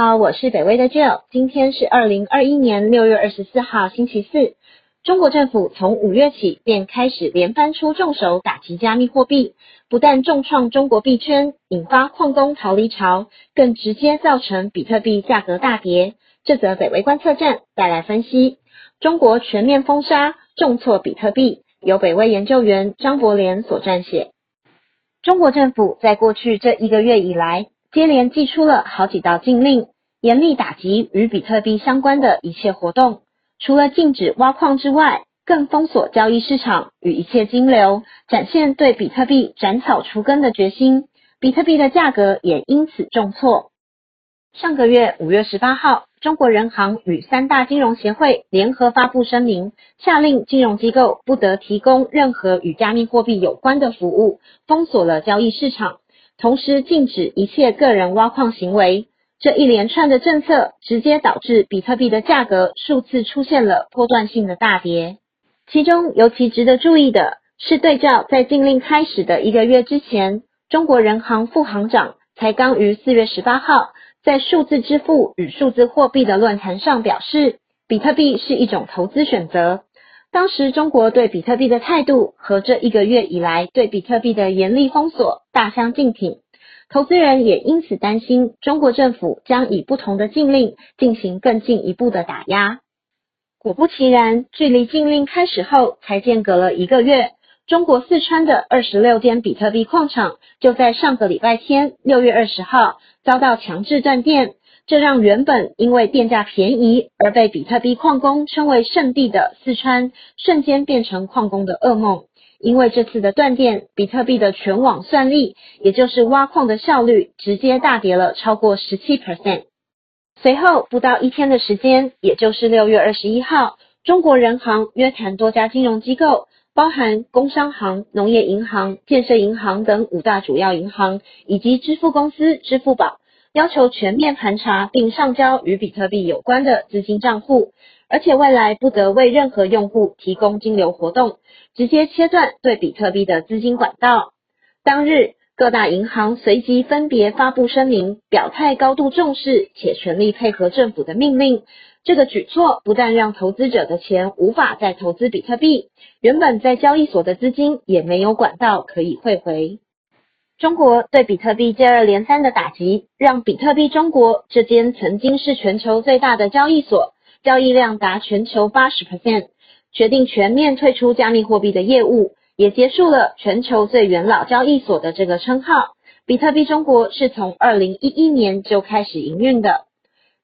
好，我是北威的 Jill，今天是二零二一年六月二十四号星期四。中国政府从五月起便开始连番出重手打击加密货币，不但重创中国币圈，引发矿工逃离潮，更直接造成比特币价格大跌。这则北威观测站带来分析：中国全面封杀，重挫比特币。由北威研究员张伯廉所撰写。中国政府在过去这一个月以来。接连寄出了好几道禁令，严厉打击与比特币相关的一切活动。除了禁止挖矿之外，更封锁交易市场与一切金流，展现对比特币斩草除根的决心。比特币的价格也因此重挫。上个月五月十八号，中国人行与三大金融协会联合发布声明，下令金融机构不得提供任何与加密货币有关的服务，封锁了交易市场。同时禁止一切个人挖矿行为，这一连串的政策直接导致比特币的价格数次出现了波段性的大跌。其中尤其值得注意的是，对照在禁令开始的一个月之前，中国人行副行长才刚于四月十八号在数字支付与数字货币的论坛上表示，比特币是一种投资选择。当时中国对比特币的态度和这一个月以来对比特币的严厉封锁大相径庭，投资人也因此担心中国政府将以不同的禁令进行更进一步的打压。果不其然，距离禁令开始后才间隔了一个月，中国四川的二十六间比特币矿场就在上个礼拜天六月二十号遭到强制断电。这让原本因为电价便宜而被比特币矿工称为圣地的四川，瞬间变成矿工的噩梦。因为这次的断电，比特币的全网算力，也就是挖矿的效率，直接大跌了超过十七 percent。随后不到一天的时间，也就是六月二十一号，中国人行约谈多家金融机构，包含工商行、农业银行、建设银行等五大主要银行，以及支付公司支付宝。要求全面盘查并上交与比特币有关的资金账户，而且未来不得为任何用户提供金流活动，直接切断对比特币的资金管道。当日，各大银行随即分别发布声明，表态高度重视且全力配合政府的命令。这个举措不但让投资者的钱无法再投资比特币，原本在交易所的资金也没有管道可以汇回。中国对比特币接二连三的打击，让比特币中国这间曾经是全球最大的交易所，交易量达全球八十 percent，决定全面退出加密货币的业务，也结束了全球最元老交易所的这个称号。比特币中国是从二零一一年就开始营运的，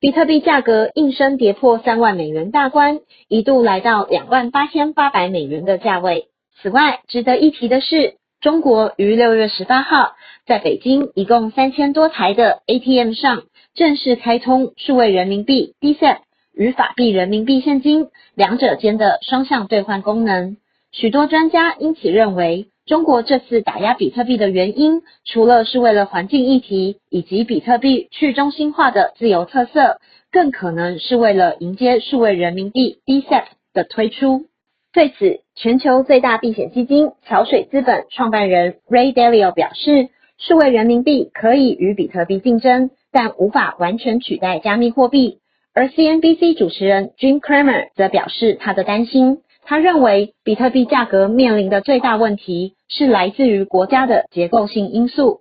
比特币价格应声跌破三万美元大关，一度来到两万八千八百美元的价位。此外，值得一提的是。中国于六月十八号在北京一共三千多台的 ATM 上正式开通数位人民币 DCEP 与法币人民币现金两者间的双向兑换功能。许多专家因此认为，中国这次打压比特币的原因，除了是为了环境议题以及比特币去中心化的自由特色，更可能是为了迎接数位人民币 DCEP 的推出。对此，全球最大避险基金桥水资本创办人 Ray Dalio 表示，数位人民币可以与比特币竞争，但无法完全取代加密货币。而 CNBC 主持人 Jim Cramer 则表示他的担心，他认为比特币价格面临的最大问题是来自于国家的结构性因素。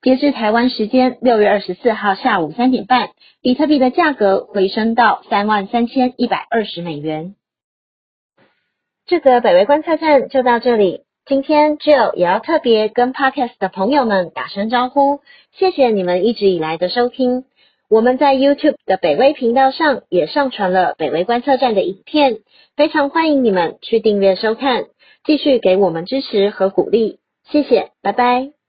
截至台湾时间六月二十四号下午三点半，比特币的价格回升到三万三千一百二十美元。这个北威观测站就到这里。今天 Jill 也要特别跟 Podcast 的朋友们打声招呼，谢谢你们一直以来的收听。我们在 YouTube 的北威频道上也上传了北威观测站的影片，非常欢迎你们去订阅收看，继续给我们支持和鼓励。谢谢，拜拜。